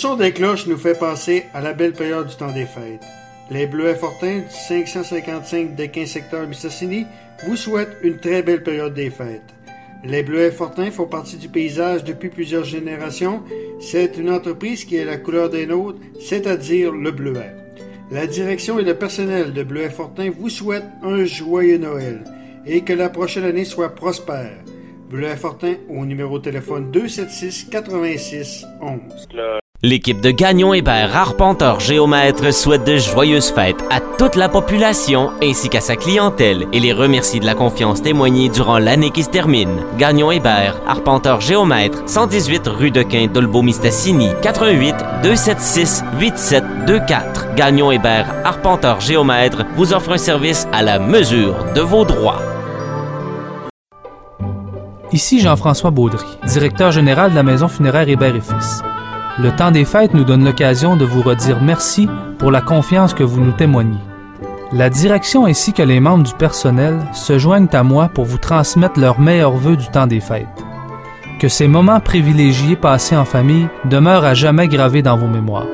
son des cloches nous fait penser à la belle période du temps des fêtes. Les Bleuets Fortins du 555 de 15 secteur Mistassini vous souhaitent une très belle période des fêtes. Les Bleuets Fortins font partie du paysage depuis plusieurs générations. C'est une entreprise qui est la couleur des nôtres, c'est-à-dire le bleuet. La direction et le personnel de Bleuet Fortin vous souhaitent un joyeux Noël et que la prochaine année soit prospère. Bleuet Fortin au numéro de téléphone 276 86 11. L'équipe de Gagnon Hébert Arpenteur Géomètre souhaite de joyeuses fêtes à toute la population ainsi qu'à sa clientèle et les remercie de la confiance témoignée durant l'année qui se termine. Gagnon Hébert Arpenteur Géomètre 118 rue de Quin Dolbeau-Mistassini 88 276 8724 Gagnon Hébert Arpenteur Géomètre vous offre un service à la mesure de vos droits. Ici Jean-François Baudry, directeur général de la maison funéraire Hébert et Fils. Le temps des fêtes nous donne l'occasion de vous redire merci pour la confiance que vous nous témoignez. La direction ainsi que les membres du personnel se joignent à moi pour vous transmettre leurs meilleurs vœux du temps des fêtes. Que ces moments privilégiés passés en famille demeurent à jamais gravés dans vos mémoires.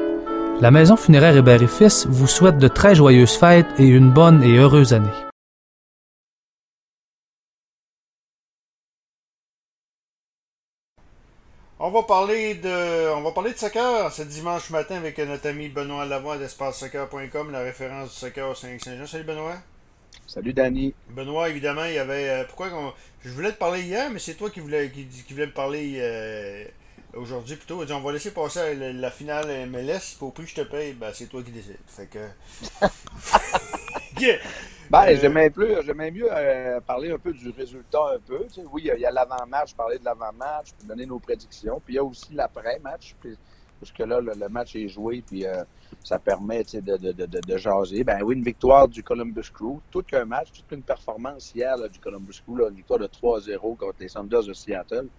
La Maison funéraire Hébert et Fils vous souhaite de très joyeuses fêtes et une bonne et heureuse année. On va parler de on va parler de soccer ce dimanche matin avec notre ami Benoît Lavoie d'espacesoccer.com, la référence du soccer au Saint-Jean. Salut Benoît. Salut Danny. Benoît, évidemment, il y avait. euh, pourquoi qu'on- Je voulais te parler hier, mais c'est toi qui voulais, qui, qui voulais me parler euh, aujourd'hui plutôt. On va laisser passer la, la finale MLS, au prix que je te paye, ben, c'est toi qui décides. Fait que. Yeah. Ben, Euh, j'aimais plus, j'aimais mieux euh, parler un peu du résultat un peu. Tu sais, oui, il y a- l'avant-match, parler de l'avant-match, puis donner nos prédictions. Puis il y a aussi l'après-match, puis- parce que là, le, le match est joué, puis euh, ça permet tu sais, de, de, de, de, de jaser. Ben oui, une victoire du Columbus Crew, tout qu'un match, toute une performance hier là, du Columbus Crew, là, une victoire de 3-0 contre les Sounders de Seattle.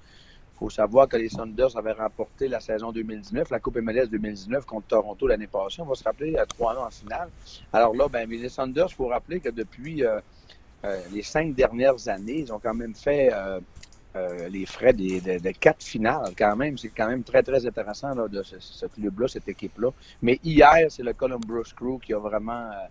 Faut savoir que les Sounders avaient remporté la saison 2019, la Coupe MLS 2019 contre Toronto l'année passée. On va se rappeler à 3 ans en finale. Alors là, ben, mais les Sounders, il faut rappeler que depuis euh, euh, les cinq dernières années, ils ont quand même fait euh, euh, les frais des, de, de quatre finales quand même. C'est quand même très, très intéressant là, de ce, ce club-là, cette équipe-là. Mais hier, c'est le Columbus Crew qui a vraiment, euh,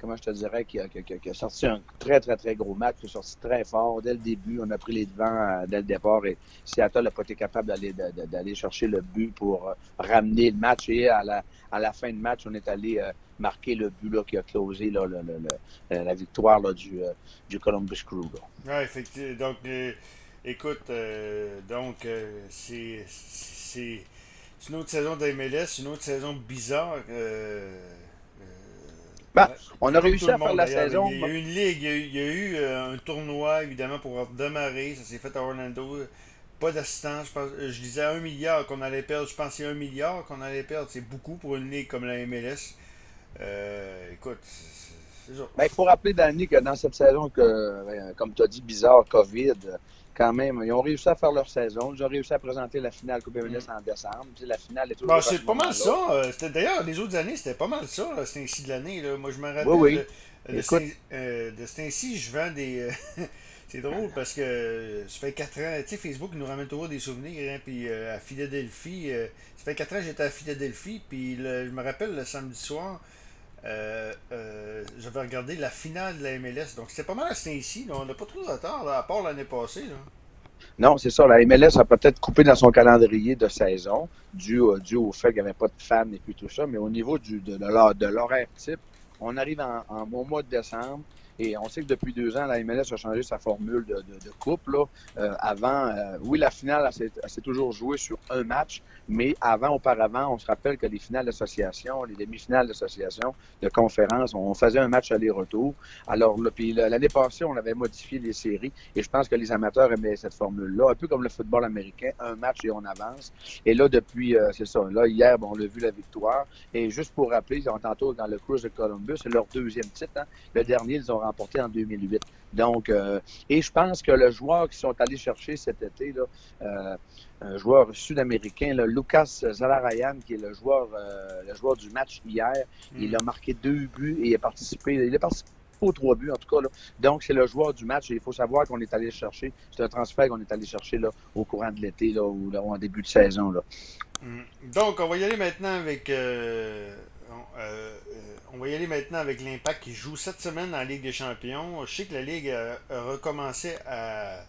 comment je te dirais, qui a, sorti un très, très, très gros match, qui a sorti très fort. Dès le début, on a pris les devants euh, dès le départ et Seattle n'a pas été capable d'aller d'aller chercher le but pour euh, ramener le match. Et à la, à la fin de match, on est allé euh, marquer le but là, qui a closé la victoire là, du, du Columbus Crew. Ouais, effectivement. Donc, écoute, donc, c'est. C'est une autre saison de MLS, une autre saison bizarre. Euh, euh, ouais. on a réussi à faire la saison. Il y a eu une ligue, il y a eu, il y a eu, euh, un tournoi, évidemment, pour démarrer. Ça s'est fait à Orlando. Pas d'assistance. Je, pense- je disais un milliard qu'on allait perdre. Je pensais un milliard qu'on allait perdre. C'est beaucoup pour une ligue comme la MLS. Euh, écoute, c'est ça. Ben, il faut rappeler, Danny, que dans cette saison, que, euh, comme tu as dit, bizarre, COVID, euh, quand même, ils ont réussi à faire leur saison. Ils ont réussi à présenter la finale Coupe MLS en décembre. Tu sais, la finale est toujours Bon, à c'est ce pas mal ça. euh, c'était- D'ailleurs, les autres années, c'était pas mal ça. là, C'était ainsi de l'année. Moi, je me rappelle. Oui, oui. De, Écoute. cet- euh, de cet ainsi, je vends des. euh, c'est drôle parce que euh, ça fait 4 ans. Tu sais, Facebook nous ramène toujours des souvenirs. Hein, puis euh, à Philadelphie, euh, ça fait 4 ans que j'étais à Philadelphie. Puis le- je me rappelle le samedi soir. Euh, euh, j'avais regardé la finale de la MLS. Donc c'était pas mal à ainsi. là. On n'a pas trop de retard, à part l'année passée. Non, c'est ça. La MLS a peut-être coupé dans son calendrier de saison, dû, au- fait qu'il n'y avait pas de fans et puis tout ça. Mais au niveau du, de, de de l'horaire type, on arrive en, en au mois de décembre. Et on sait que depuis deux ans, la MLS a changé sa formule de, de, de coupe. Là. Euh, avant, euh, oui, la finale, elle s'est- toujours jouée sur un match, mais avant, auparavant, on se rappelle que les finales d'association, les demi-finales d'association, de conférence, on faisait un match aller-retour. Alors, là, puis l'année passée, on avait modifié les séries et je pense que les amateurs aimaient cette formule-là, un peu comme le football américain, un match et on avance. Et là, depuis, euh, c'est ça, là, hier, bon, on a vu la victoire. Et juste pour rappeler, ils ont tantôt dans le Cruise de Columbus, c'est leur deuxième titre. Hein. Le dernier, ils ont remporté en 2008. Donc, euh, et je pense que le joueur qu'ils sont allés chercher cet été, là, euh, un joueur sud-américain, Lucas Zalarayan, qui est le joueur, euh, le joueur du match hier, il a marqué deux buts et il a participé. Il a participé aux trois buts, en tout cas. Là. Donc, c'est le joueur du match et il faut savoir qu'on est allé chercher. C'est un transfert qu'on est allé chercher là, au courant de l'été là, ou là, en début de saison. Là. Mm. Donc, on va y aller maintenant avec. Euh, euh, on, va y aller maintenant avec l'Impact qui joue cette semaine la Ligue des Champions. Je sais que la Ligue a, recommencé à.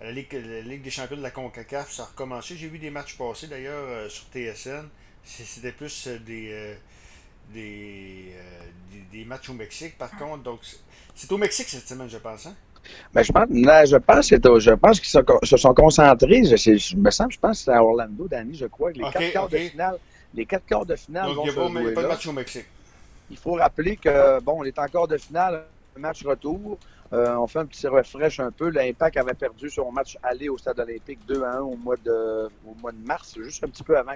La Ligue, des Champions de la CONCACAF, ça a recommencé. J'ai vu des matchs passer d'ailleurs sur TSN. C'était plus des, des, des, matchs au Mexique, par contre. Donc, c'est au Mexique cette semaine, je pense. Hein? Ben, je pense, je pense, je pense qu'ils se, sont concentrés. Je, je, me semble, je pense que c'est à Orlando, Danny, je crois, les quatre quarts de finale. Les quatre quarts de finale Donc, vont il n'y a pas, de match au Mexique. Il faut rappeler que, bon, on est encore de finale, match retour. Euh, on fait un petit refresh un peu. L'Impact avait perdu son match aller au Stade olympique 2 à 1 au mois de, au mois de mars, juste un petit peu avant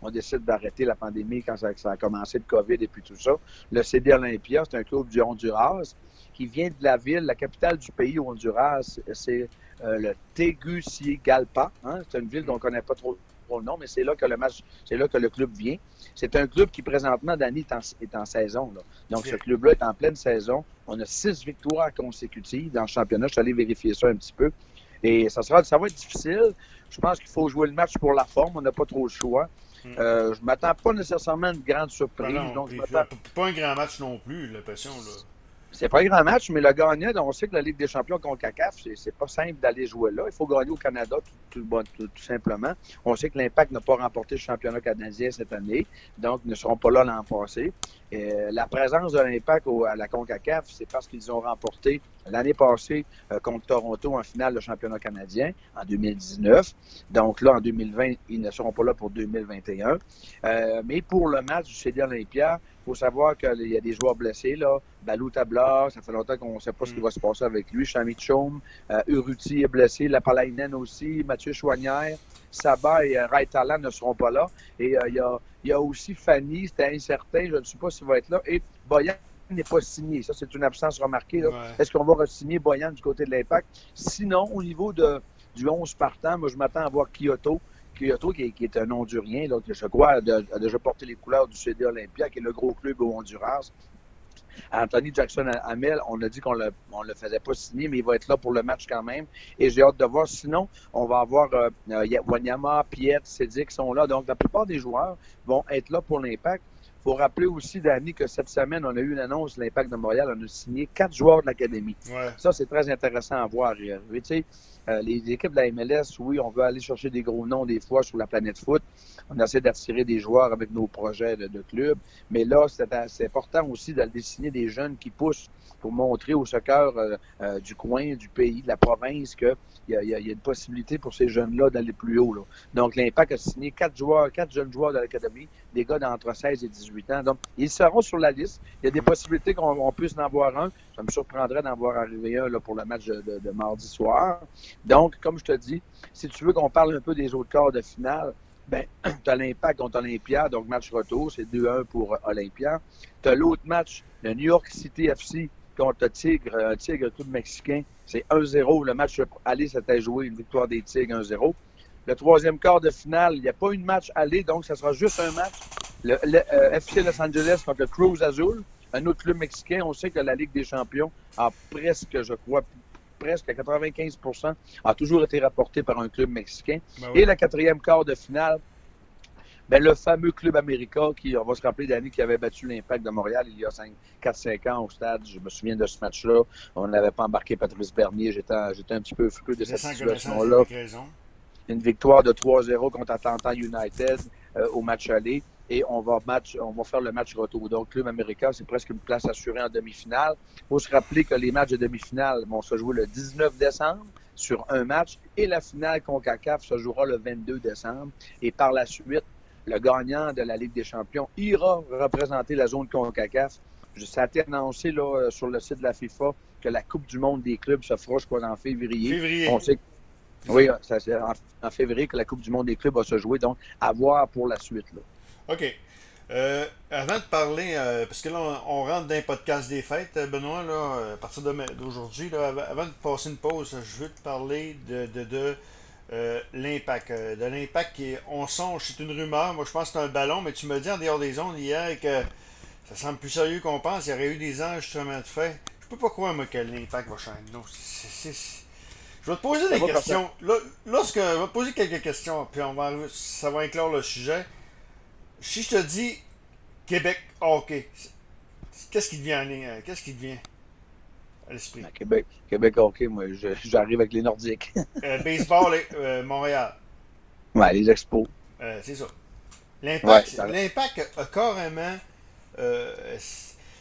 qu'on décide d'arrêter la pandémie quand ça, ça, a commencé le COVID et puis tout ça. Le CD Olympia, c'est un club du Honduras qui vient de la ville, la capitale du pays Honduras, c'est euh, le Tegucigalpa. Hein? C'est une ville dont on ne connaît pas trop, le nom, mais c'est là que le match, c'est là que le club vient. C'est un club qui présentement, Danny, est en, est en saison. Donc ce club-là est en pleine saison. On a six victoires consécutives dans le championnat. Je suis allé vérifier ça un petit peu. Et ça sera, ça va être difficile. Je pense qu'il faut jouer le match pour la forme. On n'a pas trop le choix. Hmm. Euh, je ne m'attends pas nécessairement à une grande surprise. donc pas un grand match non plus, l'impression. C'est pas un grand match, mais le gagnant, on sait que la Ligue des champions contre CACAF, c'est pas simple d'aller jouer là. Il faut gagner au Canada tout, simplement. On sait que l'Impact n'a pas remporté le championnat canadien cette année, donc ils ne seront pas là l'an passé. Euh, la présence de l'Impact à la CONCACAF, c'est parce qu'ils ont remporté l'année passée euh, contre Toronto en finale de championnat canadien en 2019. Donc là, en 2020, ils ne seront pas là pour 2021. Euh, mais pour le match du CD Olympia, il faut savoir qu'il y a des joueurs blessés. là. Balou Tabla, ça fait longtemps qu'on ne sait pas ce qui va se passer avec lui. Chami Chaume, euh, Uruti est blessé, Lapalainen aussi, Mathieu Chouanière, Saba et euh, Raitalan ne seront pas là. Et il y, a, y, a, aussi Fanny, c'était incertain, je ne sais pas s'il va être là. Et Boyan n'est pas signé. Ça, c'est une absence remarquée. Est-ce qu'on va re-signer Boyan du côté de l'Impact? Sinon, au niveau de, du 11 partant, moi, je m'attends à voir Kyoto. Kyoto, qui est, un Hondurien, donc je crois, a, déjà porté les couleurs du CD Olympia, qui est le gros club au Honduras. Anthony Jackson Hamel, on a dit qu'on ne le faisait pas signer, mais il va être là pour le match quand même. Et j'ai hâte de voir. Sinon, on va avoir euh, euh Wanyama, Piet, Cédric qui sont là. Donc, la plupart des joueurs vont être là pour l'impact faut rappeler aussi, Danny, que cette semaine, on a eu une annonce, l'Impact de Montréal, on a signé quatre joueurs de l'Académie. Ça, c'est très intéressant à voir. Tu sais, euh, les équipes de la MLS, oui, on veut aller chercher des gros noms des fois sur la planète foot. On essaie d'attirer des joueurs avec nos projets de, club. Mais là, c'est important aussi d'aller signer des jeunes qui poussent pour montrer au soccer euh, euh, du coin, du pays, de la province, qu'il y, y, a une possibilité pour ces jeunes-là d'aller plus haut. Là. Donc, l'Impact a signé quatre joueurs, quatre jeunes joueurs de l'Académie, des gars d'entre 16 et 18 Donc, ils seront sur la liste. Il y a des possibilités qu'on puisse en voir un. Ça me surprendrait d'en voir arriver un pour le match de, mardi soir. Donc, comme je te dis, si tu veux qu'on parle un peu des autres quarts de finale, ben, tu as l'Impact contre Olympia, donc match retour, c'est 2-1 pour Olympia. Tu as l'autre match, le New York City FC contre Tigre, un Tigre tout mexicain. C'est 1-0. Le match aller, c'était joué une victoire des Tigres 1-0. Le troisième quart de finale, il n'y a pas une match aller, donc ça sera juste un match. Le, euh, FC Los Angeles contre le Cruz Azul, un autre club mexicain. On sait que la Ligue des champions a presque, je crois, presque à 95% a toujours été rapporté par un club mexicain. Ben Et le quatrième quart de finale, ben, le fameux club américain qui, on va se rappeler d'année qui avait battu l'Impact de Montréal il y a 4-5 ans au stade. Je me souviens de ce match-là. On n'avait pas embarqué Patrice Bernier. J'étais un petit peu frustré de cette situation-là. Une victoire de 3-0 contre Atlanta United euh, au match aller. Et on va, match, on va faire le match retour. Donc, club américain, c'est presque une place assurée en demi-finale. Il faut se rappeler que les matchs de demi-finale vont se jouer le 19 décembre sur un match et la finale CONCACAF se jouera le 22 décembre. Et par la suite, le gagnant de la Ligue des champions ira représenter la zone CONCACAF. Ça a été annoncé là, euh, sur le site de la FIFA que la Coupe du monde des clubs se fera, je crois, en février. Février. On sait oui, c'est en, février que la Coupe du monde des clubs va se jouer, donc à voir pour la suite. Là. OK. Euh, avant de parler, euh, parce que là, on, rentre dans un podcast des fêtes, Benoît, là, à partir d'aujourd'hui, avant de passer une pause, je veux te parler de, de euh, l'impact. Euh, de l'impact qui on songe, c'est une rumeur. Moi, je pense que c'est un ballon, mais tu me dis en dehors des ondes hier que ça semble plus sérieux qu'on pense. Il y aurait eu des enregistrements de fait. Je peux pas croire, moi, que l'impact va changer. Non, c'est. Je vais te poser des questions. Là, lorsque, je vais te poser quelques questions, puis on va, ça va inclure le sujet. Si je te dis Québec hockey, qu'est-ce qui devient euh, Qu'est-ce qui devient à l'esprit? Ben, Québec, Québec hockey, moi, j'arrive avec les Nordiques. euh, baseball, euh, Montréal. Ouais, les expos. Euh, c'est ça. L'impact, l'impact a carrément. Euh,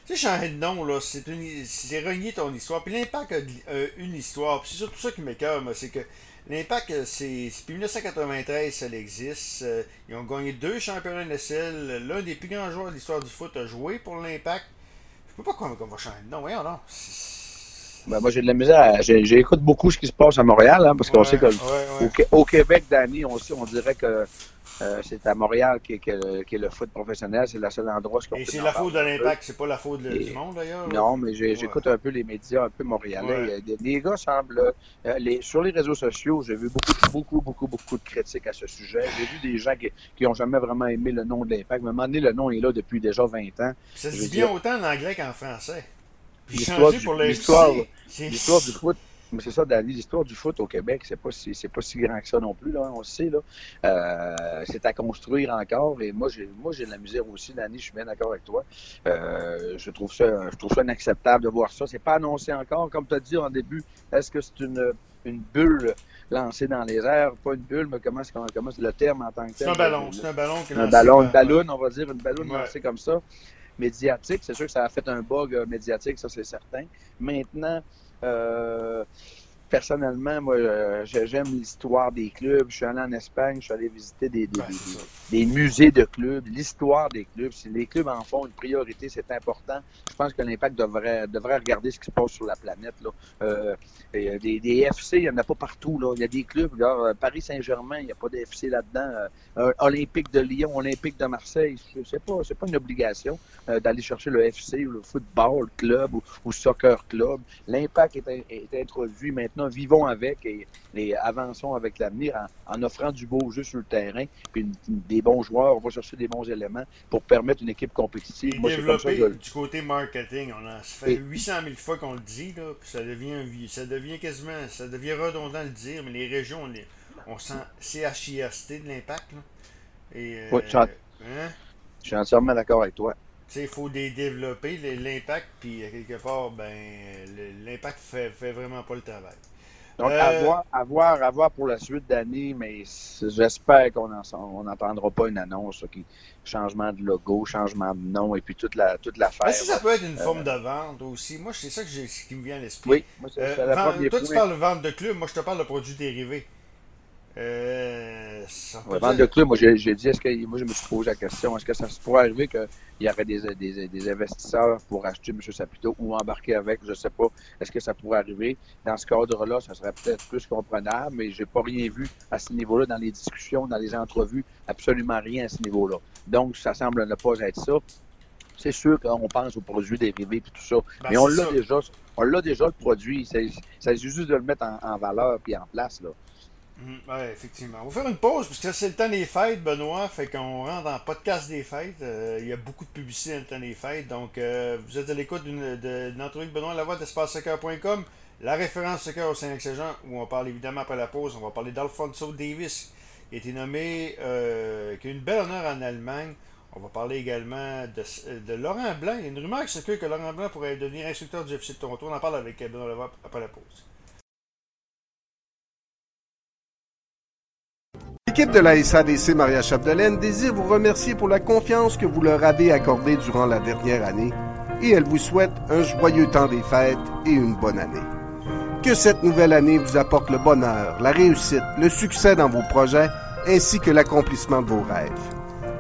tu sais, changer de nom, là, c'est, c'est renier ton histoire. Puis l'impact a une histoire. Puis c'est surtout ça qui m'écœure, moi, c'est que l'impact, euh, c'est. Depuis 1993, ça existe. Euh, ils ont gagné deux championnats NSL. L'un des plus grands joueurs de l'histoire du foot a joué pour l'impact. Je peux pas qu'on, va changer de nom. Voyons, non. Ben, moi, j'ai de la misère. J'écoute beaucoup ce qui se passe à Montréal, hein, parce qu'on sait que au, Québec, Danny, on, on dirait que euh, c'est à Montréal qui est, le foot professionnel. C'est le seul endroit où Et c'est la faute de l'impact, c'est pas la faute du monde d'ailleurs? Non, mais j'écoute un peu les médias un peu montréalais. Les gars semblent. Euh, les, sur les réseaux sociaux, j'ai vu beaucoup, beaucoup, beaucoup, beaucoup de critiques à ce sujet. J'ai vu des gens qui n'ont jamais vraiment aimé le nom de l'impact. Mais à un moment donné, le nom est là depuis déjà 20 ans. Ça se dit bien autant en anglais qu'en français. L'histoire du foot mais c'est ça, Danny, l'histoire du foot au Québec, c'est pas si c'est pas si grand que ça non plus, là, on le sait. Là. Euh, c'est à construire encore. Et moi, j'ai moi j'ai de la misère aussi, Danny, je suis bien d'accord avec toi. Euh, je trouve ça je trouve ça inacceptable de voir ça. C'est pas annoncé encore. Comme tu as dit en début, est-ce que c'est une, une bulle lancée dans les airs? Pas une bulle, mais comment est-ce comment le terme en tant que tel? C'est un ballon. C'est un ballon qui Un ballon, une ballon, on va dire, une ballon lancée comme ça médiatique. C'est sûr que ça a fait un bug euh, médiatique, ça c'est certain. Maintenant, euh, personnellement, moi, euh, j'aime l'histoire des clubs. Je suis allé en Espagne, je suis allé visiter des, des, musées de clubs, l'histoire des clubs. Si les clubs en font une priorité, c'est important. Je pense que l'impact devrait, devrait regarder ce qui se passe sur la planète. Là. Euh, des, des, FC, il n'y en a pas partout. Là. Il y a des clubs, là, Paris Saint-Germain, il n'y a pas d'FC là-dedans. Olympique de Lyon, Olympique de Marseille, c'est pas, pas une obligation d'aller chercher le FC ou le football club ou, ou soccer club. L'impact est, est introduit maintenant vivons avec et, avançons avec l'avenir en, offrant du beau jeu sur le terrain, puis des bons joueurs, on va chercher des bons éléments pour permettre une équipe compétitive. Moi, développer du côté marketing, on a fait 800 000 fois qu'on le dit, là, puis ça devient, ça devient quasiment, ça devient redondant de le dire, mais les régions, on, sent CHIST de l'impact. Et, euh, hein? je suis entièrement d'accord avec toi il faut les développer, l'impact, puis quelque part, ben, l'impact fait, fait vraiment pas le travail. Donc, euh, à, voir, à, voir, pour la suite d'année, mais j'espère qu'on n'entendra pas une annonce, qui, changement de logo, changement de nom, et puis toute la toute l'affaire. Mais si ça peut être une forme euh, de vente aussi. Moi, c'est ça que qui me vient à l'esprit. Oui, moi, c'est euh, la Toi, tu parles de vente de club, moi, je te parle de produits dérivés. Euh, club, moi, j'ai dit, est-ce que, moi, je me suis posé la question, est-ce que ça se pourrait arriver qu'il y aurait des, des, des, investisseurs pour acheter M. Saputo ou embarquer avec, je ne sais pas, est-ce que ça pourrait arriver? Dans ce cadre-là, ça serait peut-être plus comprenable, mais j'ai pas rien vu à ce niveau-là dans les discussions, dans les entrevues, absolument rien à ce niveau-là. Donc, ça semble ne pas être ça. C'est sûr qu'on pense aux produits dérivés et tout ça, ben, mais on l'a déjà, on l'a déjà le produit. C'est juste de le mettre en, en valeur puis en place, là. Mhm. oui, effectivement. On va faire une pause parce que c'est le temps des fêtes, Benoît. Fait qu'on rentre dans le podcast des fêtes. Euh, il y a beaucoup de publicité dans le temps des fêtes. Donc, euh, vous êtes à l'écoute d'une entrevue Benoît Lavoie d'EspaceSoccer.com, la référence soccer au Saint-Excellent, où on parle évidemment après la pause. On va parler d'Alfonso Davis, qui a été nommé, euh, qui a une belle honneur en Allemagne. On va parler également de, de Laurent Blanc. Il y a une rumeur qui circule que Laurent Blanc pourrait devenir instructeur du FC de Toronto. On en parle avec Benoît Lavoie après la pause. L'équipe de la SADC Maria Chapdelaine désire vous remercier pour la confiance que vous leur avez accordée durant la dernière année et elle vous souhaite un joyeux temps des fêtes et une bonne année. Que cette nouvelle année vous apporte le bonheur, la réussite, le succès dans vos projets ainsi que l'accomplissement de vos rêves.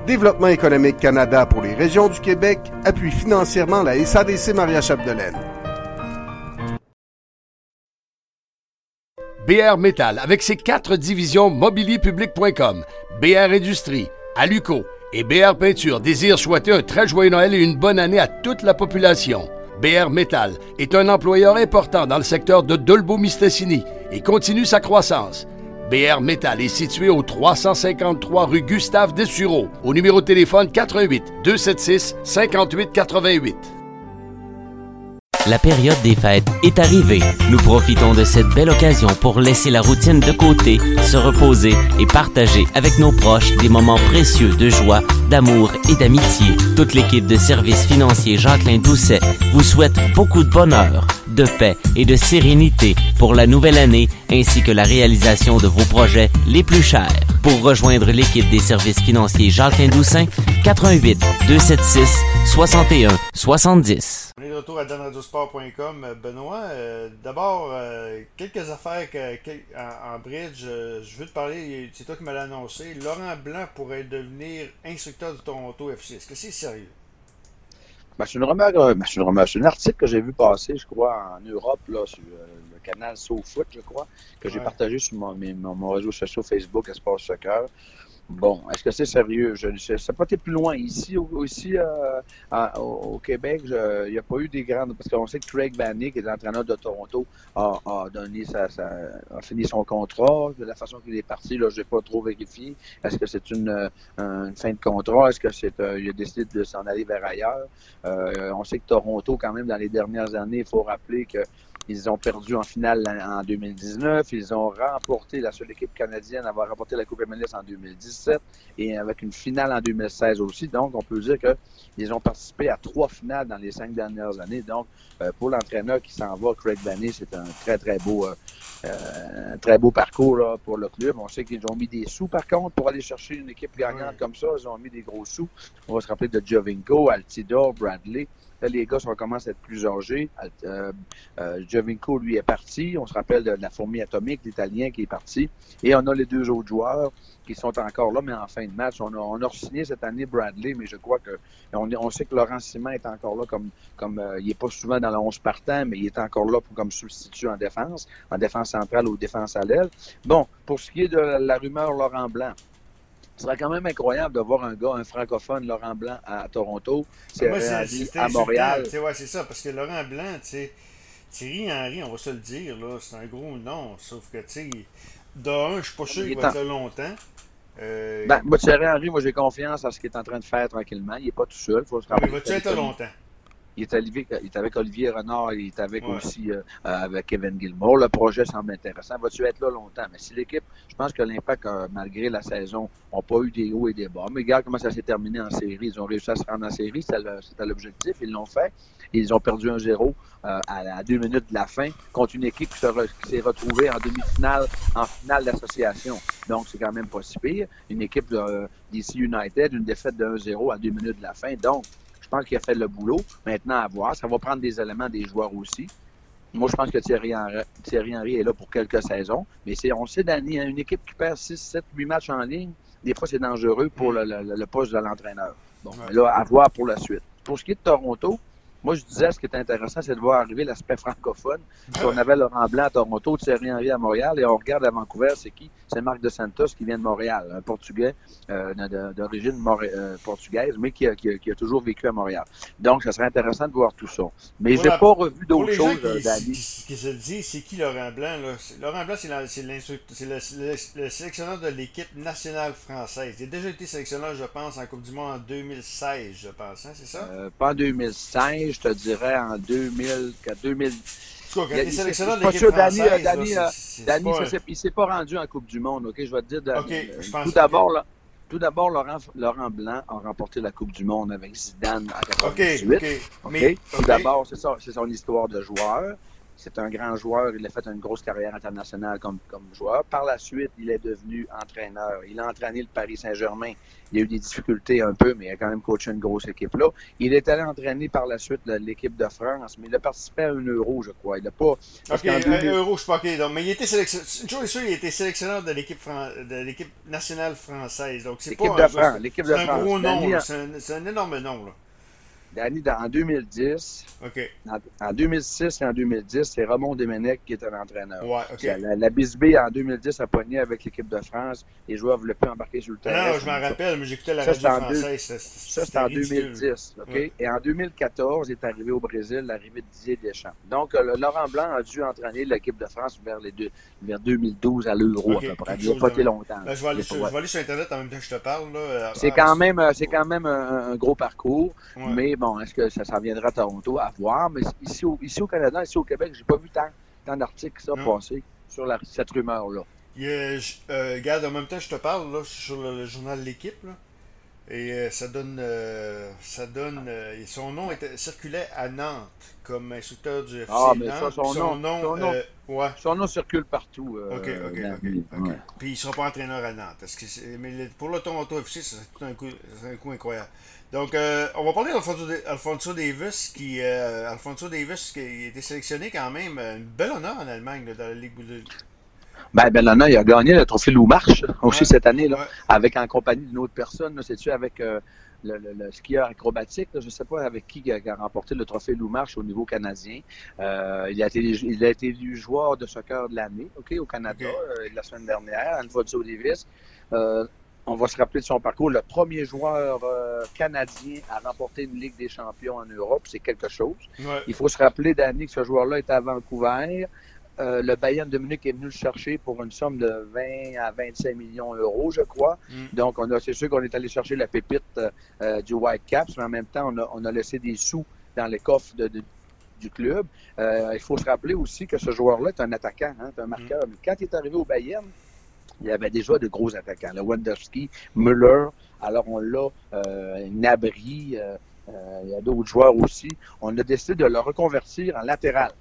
Développement économique Canada pour les régions du Québec appuie financièrement la SADC Maria Chapdelaine. BR Metal avec ses quatre divisions mobilierpublic.com, BR Industrie, Aluco et BR Peinture désire souhaiter un très joyeux Noël et une bonne année à toute la population. BR Metal est un employeur important dans le secteur de Dolbeau-Mistassini et continue sa croissance. BR Metal est situé au 353 rue Gustave Dessureau, au numéro de téléphone 88 276 5888. La période des fêtes est arrivée. Nous profitons de cette belle occasion pour laisser la routine de côté, se reposer et partager avec nos proches des moments précieux de joie, d'amour et d'amitié. Toute l'équipe de services financiers Jacqueline Doucet vous souhaite beaucoup de bonheur, de paix et de sérénité pour la nouvelle année ainsi que la réalisation de vos projets les plus chers. Pour rejoindre l'équipe des services financiers Jacques Doussin, 88 276 61 70. On est de retour à danradiosport.com. Benoît, euh, d'abord, euh, quelques affaires que, que- en, en bridge. euh, je veux te parler, c'est toi qui m'as annoncé. Laurent Blanc pourrait devenir instructeur du Toronto FC. Est-ce que c'est sérieux? Ben, c'est une rumeur, euh, ben, c'est une rumeur. C'est un article que j'ai vu passer, je crois, en Europe, là, sur euh, le canal SoFoot, je crois, que j'ai partagé sur mon, mes- mon, mon réseau social Facebook, Espace Soccer. Bon, est-ce que c'est sérieux? Je ne sais pas été plus loin. Ici, au, ici euh, au, Québec, il n'y a pas eu des grandes. Parce qu'on sait que Craig Banny, qui est l'entraîneur de Toronto, a, donné sa, a fini son contrat. De la façon qu'il est parti, là, je n'ai pas trop vérifié. Est-ce que c'est une, euh, une fin de contrat? Est-ce que c'est euh, il a décidé de s'en aller vers ailleurs? Euh, on sait que Toronto, quand même, dans les dernières années, il faut rappeler que ils ont perdu en finale en 2019. Ils ont remporté la seule équipe canadienne à avoir remporté la Coupe MLS en 2017 et avec une finale en 2016 aussi. Donc, on peut dire qu'ils ont participé à trois finales dans les cinq dernières années. Donc, euh, pour l'entraîneur qui s'en va, Craig Banny, c'est un très, très beau, euh, euh, un très beau parcours là, pour le club. On sait qu'ils ont mis des sous, par contre, pour aller chercher une équipe gagnante comme ça. Ils ont mis des gros sous. On va se rappeler de Jovinko, Altidor, Bradley. Les gars sont, commencent à être plus âgés. Euh, euh, Jovinko, lui, est parti. On se rappelle de, la fourmi atomique, l'Italien qui est parti. Et on a les deux autres joueurs qui sont encore là, mais en fin de match. On a, on a signé cette année Bradley, mais je crois que on, on sait que Laurent Simon est encore là comme, comme euh, il est pas souvent dans le 11 partant, mais il est encore là pour, comme substitut en défense, en défense centrale ou défense à l'aile. Bon, pour ce qui est de la rumeur Laurent Blanc, ce serait quand même incroyable de voir un gars, un francophone, Laurent Blanc, à Toronto, c'est Moi, c'est- à Montréal. Ouais, c'est ça, parce que Laurent Blanc, tu sais, Thierry Henry, on va se le dire, là, c'est un gros nom. Sauf que, tu sais, de un, je suis pas sûr Il qu'il va être là longtemps. Euh, Ben, moi, Thierry Henry, moi, j'ai confiance en ce qu'il est en train de faire tranquillement. Il n'est pas tout seul. Faut se mais rappeler. va-tu être longtemps? Il est, il est avec Olivier Renard, il est avec Ouais. aussi euh, euh, avec Kevin Gilmore. Le projet semble intéressant. Va-tu être là longtemps? Mais si l'équipe, je pense que l'impact, euh, malgré la saison, n'a pas eu des hauts et des bas. Mais regarde comment ça s'est terminé en série. Ils ont réussi à se rendre en série. C'était l'objectif. Ils l'ont fait. Ils ont perdu un 0 euh, à, à deux minutes de la fin contre une équipe qui re- s'est retrouvée en demi-finale, en finale d'association. Donc, c'est quand même pas si pire. Une équipe de DC United, une défaite de 1-0 à deux minutes de la fin. Donc, pense qu'il a fait le boulot. Maintenant, à voir. Ça va prendre des éléments des joueurs aussi. Moi, je pense que Thierry Henry, Thierry Henry est là pour quelques saisons. Mais c'est, on sait, Danny, une équipe qui perd 6, 7, 8 matchs en ligne, des fois, c'est dangereux pour le, le- le poste de l'entraîneur. Mais là, à voir pour la suite. Pour ce qui est de Toronto, moi, je disais, ce qui est intéressant, c'est de voir arriver l'aspect francophone. Si on avait Laurent Blanc à Toronto, Thierry Henry à Montréal, et on regarde à Vancouver, c'est qui? C'est Marc de Santos qui vient de Montréal, un Portugais euh, d'origine euh, portugaise, mais qui a, qui a- qui a toujours vécu à Montréal. Donc, ça serait intéressant de voir tout ça. Mais j'ai la- pas revu d'autres choses, qui, Danny. qui- se disent, c'est qui Laurent Blanc? Là? Laurent Blanc, c'est la- le sélectionneur de l'équipe nationale française. Il a déjà été sélectionneur, je pense, en Coupe du Monde en 2016, je pense. Hein, c'est ça? Euh, pas en 2016, je te dirais en 2000, qu'à 2000. En tout cas, quand il il est pas sûr, Danny, euh, Danny, là, euh, c'est- Danny, pas- ça il s'est pas rendu en Coupe du Monde, ok? Je vais te dire. euh, tout d'abord, là, tout d'abord, Laurent, Laurent Blanc a remporté la Coupe du Monde avec Zidane en Ok, 98. ok. OK? Mais, Tout d'abord, c'est son histoire de joueur. C'est un grand joueur. Il a fait une grosse carrière internationale comme, comme joueur. Par la suite, il est devenu entraîneur. Il a entraîné le Paris Saint-Germain. Il a eu des difficultés un peu, mais il a quand même coaché une grosse équipe là. Il est allé entraîner par la suite l'équipe de France, mais il a participé à un euro, je crois. Il n'a pas. parce Ok, un 2000 euro, je suis pas ok. Donc, mais il était sélectionneur. Il était sélectionneur de l'équipe fran- de l'équipe nationale française. Donc, c'est L'équipe pas de un, France, l'équipe de c'est un France. gros nom, c'est un, un énorme nom. Là. Danny, dans- en 2010, Ok. en, en 2006 et en 2010, c'est Ramon Domenech qui était l'entraîneur. Ouais, ok. La, la Bisbee, en 2010, a pogné avec l'équipe de France. Les joueurs ne voulaient plus embarquer sur le Ah terrain. non, je m'en rappelle, mais j'écoutais la Ça, radio c'est française. Ça, c'était en ridicule. 2010. OK? Ouais. Et en 2014, il est arrivé au Brésil, l'arrivée de Didier Deschamps. Donc, euh, le Laurent Blanc a dû entraîner l'équipe de France vers, les deux, vers 2012 à l'Euro, à peu près. Il n'a pas été longtemps. Là, je, vais aller sur, je pas- vais aller sur Internet en même temps que je te parle. là. C'est Ah, quand même, euh, c'est quand même un, un gros parcours, ouais. mais est-ce que ça s'en viendra à Toronto? À voir. Mais ici au, ici au Canada, ici au Québec, j'ai pas vu tant, tant d'articles ça passer sur la, cette rumeur-là. Euh, regarde, en même temps, je te parle là, sur le, journal L'équipe. Et euh, ça donne. Euh, ça donne son nom était, circulait à Nantes comme instructeur du FC ah, mais Ça, son, nom, son, nom, ouais. son, nom, circule partout. ok, ok, ok. Puis il ne sera pas entraîneur à Nantes. Que mais pour le Toronto FC, c'est un, coup, un coup incroyable. Donc, on va parler d'Alfonso Davis, qui, Alfonso Davis qui a été sélectionné quand même une belle honneur en Allemagne dans la Ligue ben, Bellana, il a gagné le trophée Lou Marche aussi cette année, là, avec en compagnie d'une autre personne. C'est-tu avec euh, le, le, skieur acrobatique? je ne sais pas avec qui il a, remporté le trophée Lou Marche au niveau canadien. Euh, il, a été, il a été élu joueur de soccer de l'année ok, au Canada euh, la semaine dernière, Alfonso Davis. On va se rappeler de son parcours. Le premier joueur canadien à remporter une Ligue des champions en Europe, c'est quelque chose. Il faut se rappeler, Danny, que ce joueur-là est à Vancouver. Euh, le Bayern de Munich est venu le chercher pour une somme de 20 à 25 millions d'euros, je crois. Mm. Donc, on a, c'est sûr qu'on est allé chercher la pépite euh, du White Caps, mais en même temps, on a, on a laissé des sous dans les coffres de, du club. Euh, il faut se rappeler aussi que ce joueur-là est un attaquant, hein, un marqueur. Mm. Quand il est arrivé au Bayern, il y avait déjà de gros attaquants. Le Wendowski, Müller, alors on l'a, Nabri, il y a d'autres joueurs aussi. On a décidé de le reconvertir en latéral,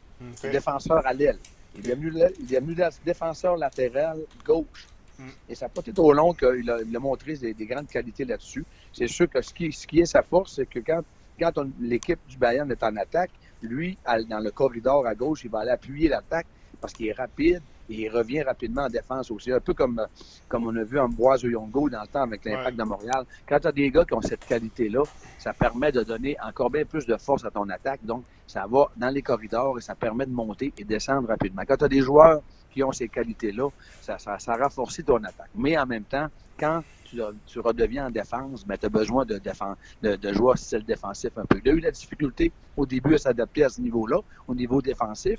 défenseur à l'aile. Il est venu, il est venu défenseur latéral gauche. Mm. Et ça n'a pas été trop long qu'il a, il a montré des, grandes qualités là-dessus. C'est sûr que ce qui, ce qui est sa force, c'est que quand, quand l'équipe du Bayern est en attaque, lui, dans le corridor à gauche, il va aller appuyer l'attaque parce qu'il est rapide et il revient rapidement en défense aussi. Un peu comme, comme on a vu Ambroise Yongo dans le temps avec l'Impact de Montréal. Quand tu as des gars qui ont cette qualité-là, ça permet de donner encore bien plus de force à ton attaque. Donc, ça va dans les corridors et ça permet de monter et descendre rapidement. Quand tu as des joueurs qui ont ces qualités-là, ça, ça, ça ton attaque. Mais en même temps, quand tu, redeviens en défense, ben, tu as besoin de, de, de joueurs style défensif un peu. Il a eu la difficulté au début à s'adapter à ce niveau-là, au niveau défensif.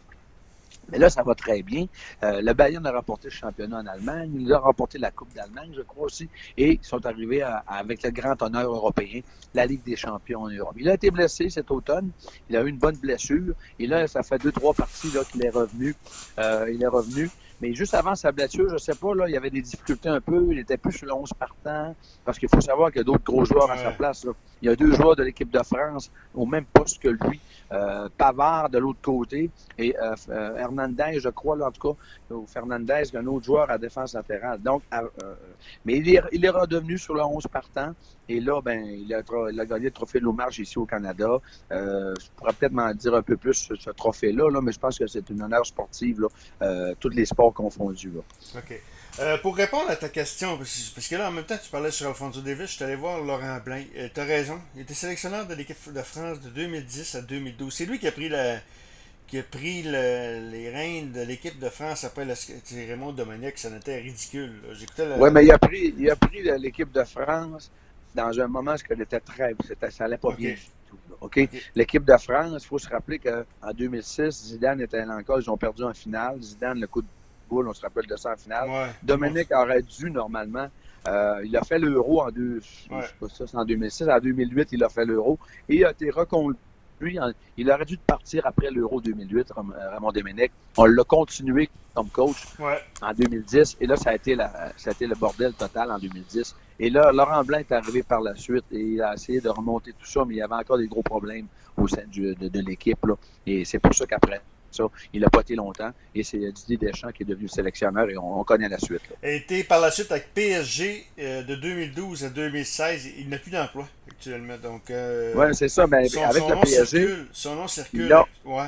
Mais là, ça va très bien. Euh, le Bayern a remporté le championnat en Allemagne. Il a remporté la Coupe d'Allemagne, je crois aussi. Et ils sont arrivés avec le grand honneur européen, la Ligue des champions en Europe. Il a été blessé cet automne. Il a eu une bonne blessure. Et là, ça fait deux, trois parties qu'il est revenu. Euh, il est revenu. Mais juste avant sa blessure, je sais pas, là, il y avait des difficultés un peu. Il était plus sur le 11 partant. Parce qu'il faut savoir qu'il y a d'autres gros joueurs à sa place. Il y a deux joueurs de l'équipe de France au même poste que lui. Euh, Pavard de l'autre côté et euh, euh, Hernandez, je crois, là, en tout cas, ou Fernandez, un autre joueur à défense latérale. Donc, mais il est, il est redevenu sur le 11 partant. Et là, ben, il a, il a gagné le trophée Lomarge ici au Canada. je pourrais peut-être m'en dire un peu plus sur ce trophée-là, là, mais je pense que c'est une honneur sportive, là, tous les sports confondus. Là. OK. Euh, pour répondre à ta question, parce que là, en même temps, tu parlais sur Alfonso Davis, je suis allé voir Laurent Blain. Euh, tu as raison. Il était sélectionneur de l'équipe de France de 2010 à 2012. C'est lui qui a pris la, qui a pris les rênes de l'équipe de France après le, Raymond Dominique. Ça n'était ridicule. Oui, mais il a pris, il a pris l'équipe de France dans un moment où elle était très. Ça n'allait pas bien OK? L'équipe de France, il faut se rappeler qu'en 2006, Zidane était encore, ils ont perdu en finale. Zidane, le coup de on se rappelle de ça en finale. Dominique aurait dû normalement. Euh, il a fait l'euro en, deux, en 2006. En 2008, il a fait l'euro. Et il a été reconduit. il aurait dû partir après l'euro 2008, Ramon Dominique. On l'a continué comme coach en 2010. Et là, ça a, été la, ça a été le bordel total en 2010. Et là, Laurent Blanc est arrivé par la suite et il a essayé de remonter tout ça, mais il y avait encore des gros problèmes au sein de, de l'équipe. Et c'est pour ça qu'après il n'a pas été longtemps et c'est Didier Deschamps qui est devenu sélectionneur et on, connaît la suite. Il a été par la suite avec PSG euh, de 2012 à 2016. Il n'a plus d'emploi actuellement. Donc, euh, oui, c'est ça. Mais avec le PSG. son nom circule. ouais.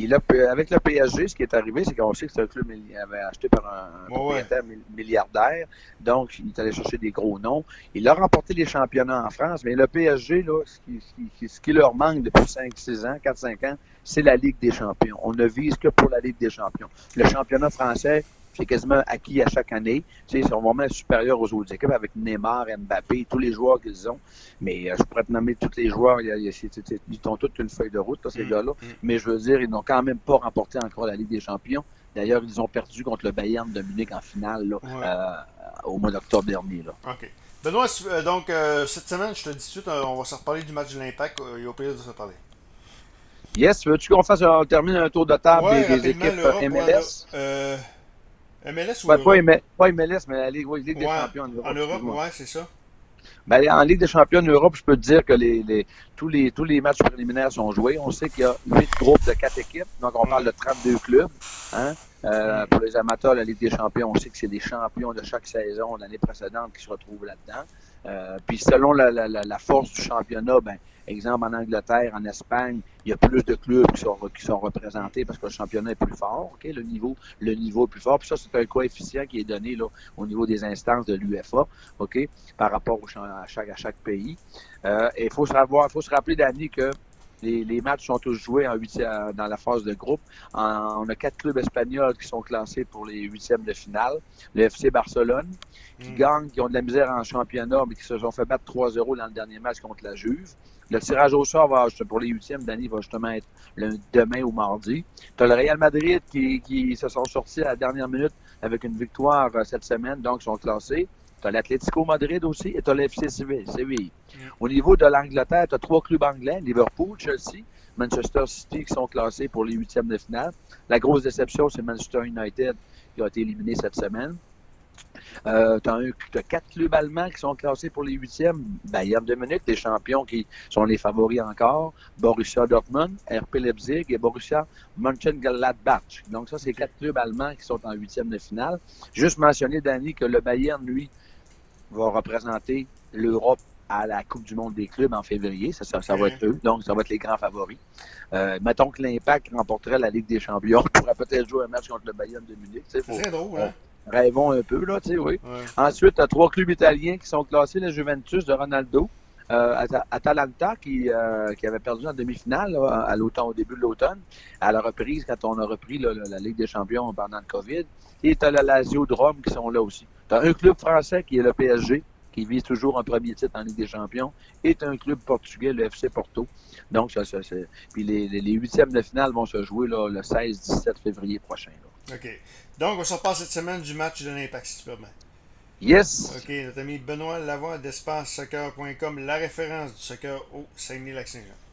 Il a, avec le PSG, ce qui est arrivé, c'est qu'on sait que c'est un club avait acheté par un, propriétaire milliardaire. Donc, il est allé chercher des gros noms. Il a remporté les championnats en France, mais le PSG, là, ce, qui, ce qui leur manque depuis 5-6 ans, 4-5 ans, c'est la Ligue des champions. On ne vise que pour la Ligue des champions. Le championnat français, c'est quasiment acquis à chaque année. Tu sais, ils sont vraiment supérieurs aux autres équipes avec Neymar, Mbappé, tous les joueurs qu'ils ont. Mais euh, je pourrais te nommer tous les joueurs. Ils, ont toutes une feuille de route, ces mm. gars-là. Mm. Mais je veux dire, ils n'ont quand même pas remporté encore la Ligue des champions. D'ailleurs, ils ont perdu contre le Bayern de Munich en finale euh, au mois d'octobre dernier. Là. OK. Benoît, donc euh, cette semaine, je te dis tout de suite, on va se reparler du match de l'Impact et au plaisir de se parler. Yes, veux-tu qu'on fasse on termine un tour de table ouais, des, équipes MLS? MLS ou ouais, pas, MLS, pas, MLS, mais la Ligue, ouais, Ligue des Champions en Europe. En Europe, oui, c'est ça. Ben, en Ligue des champions en Europe, je peux te dire que les, les, tous, les, tous les matchs préliminaires sont joués. On sait qu'il y a huit groupes de quatre équipes, donc on parle de 32 clubs. Hein? Euh, pour les amateurs de la Ligue des champions, on sait que c'est des champions de chaque saison l'année précédente qui se retrouvent là-dedans. Euh, puis selon la, la, la, force du championnat, ben, exemple en Angleterre, en Espagne, il y a plus de clubs qui sont, qui sont représentés parce que le championnat est plus fort, ok, le niveau, le niveau est plus fort. Puis ça, c'est un coefficient qui est donné là, au niveau des instances de l'UFA, ok, par rapport au, à, chaque, à chaque pays. Euh, et il faut faut se rappeler, Danny, que les, les, matchs sont tous joués en huitième, dans la phase de groupe. on a quatre clubs espagnols qui sont classés pour les huitièmes de finale. Le FC Barcelone, qui mm. gagne, qui ont de la misère en championnat, mais qui se sont fait battre 3-0 dans le dernier match contre la Juve. Le tirage au sort va, pour les huitièmes d'année va justement être le, demain ou mardi. Tu as le Real Madrid qui, qui se sont sortis à la dernière minute avec une victoire euh, cette semaine, donc ils sont classés. Tu as l'Atlético Madrid aussi et tu as l'FC Séville. Mm. Au niveau de l'Angleterre, tu as trois clubs anglais, Liverpool, Chelsea, Manchester City qui sont classés pour les huitièmes de finale. La grosse déception, c'est Manchester United qui a été éliminé cette semaine. Euh, tu as, quatre clubs allemands qui sont classés pour les huitièmes. Bayern de Munich, des champions qui sont les favoris encore. Borussia Dortmund, RP Leipzig et Borussia Mönchengladbach. Donc ça, c'est quatre clubs allemands qui sont en huitième de finale. Juste mentionner, Danny, que le Bayern, lui, va représenter l'Europe à la Coupe du Monde des clubs en février. Ça, ça, va être eux. Donc, ça va être les grands favoris. Euh, mettons que l'Impact remporterait la Ligue des Champions. On pourrait peut-être jouer un match contre le Bayern de Munich. C'est drôle, hein? Rêvons un peu, là, tu sais, oui. Ensuite, tu as trois clubs italiens qui sont classés, le Juventus de Ronaldo, euh, Atalanta qui, euh, qui avait perdu en demi-finale à l'automne, au début de l'automne, à la reprise, quand on a repris la Ligue des champions pendant le COVID. Et tu as Lazio de Rome qui sont là aussi. Tu as un club français qui est le PSG, qui vise toujours un premier titre en Ligue des champions, et tu as un club portugais, le FC Porto. Donc, ça, ça, puis les, les, huitièmes de finale vont se jouer là, le 16-17 février prochain. Là. OK. Donc, on se repasse cette semaine du match de l'Impact, si tu permets. Yes. OK, notre ami Benoît Lavoie d'EspaceSoccer.com, la référence du soccer au Saguenay-Lac-Saint-Jean.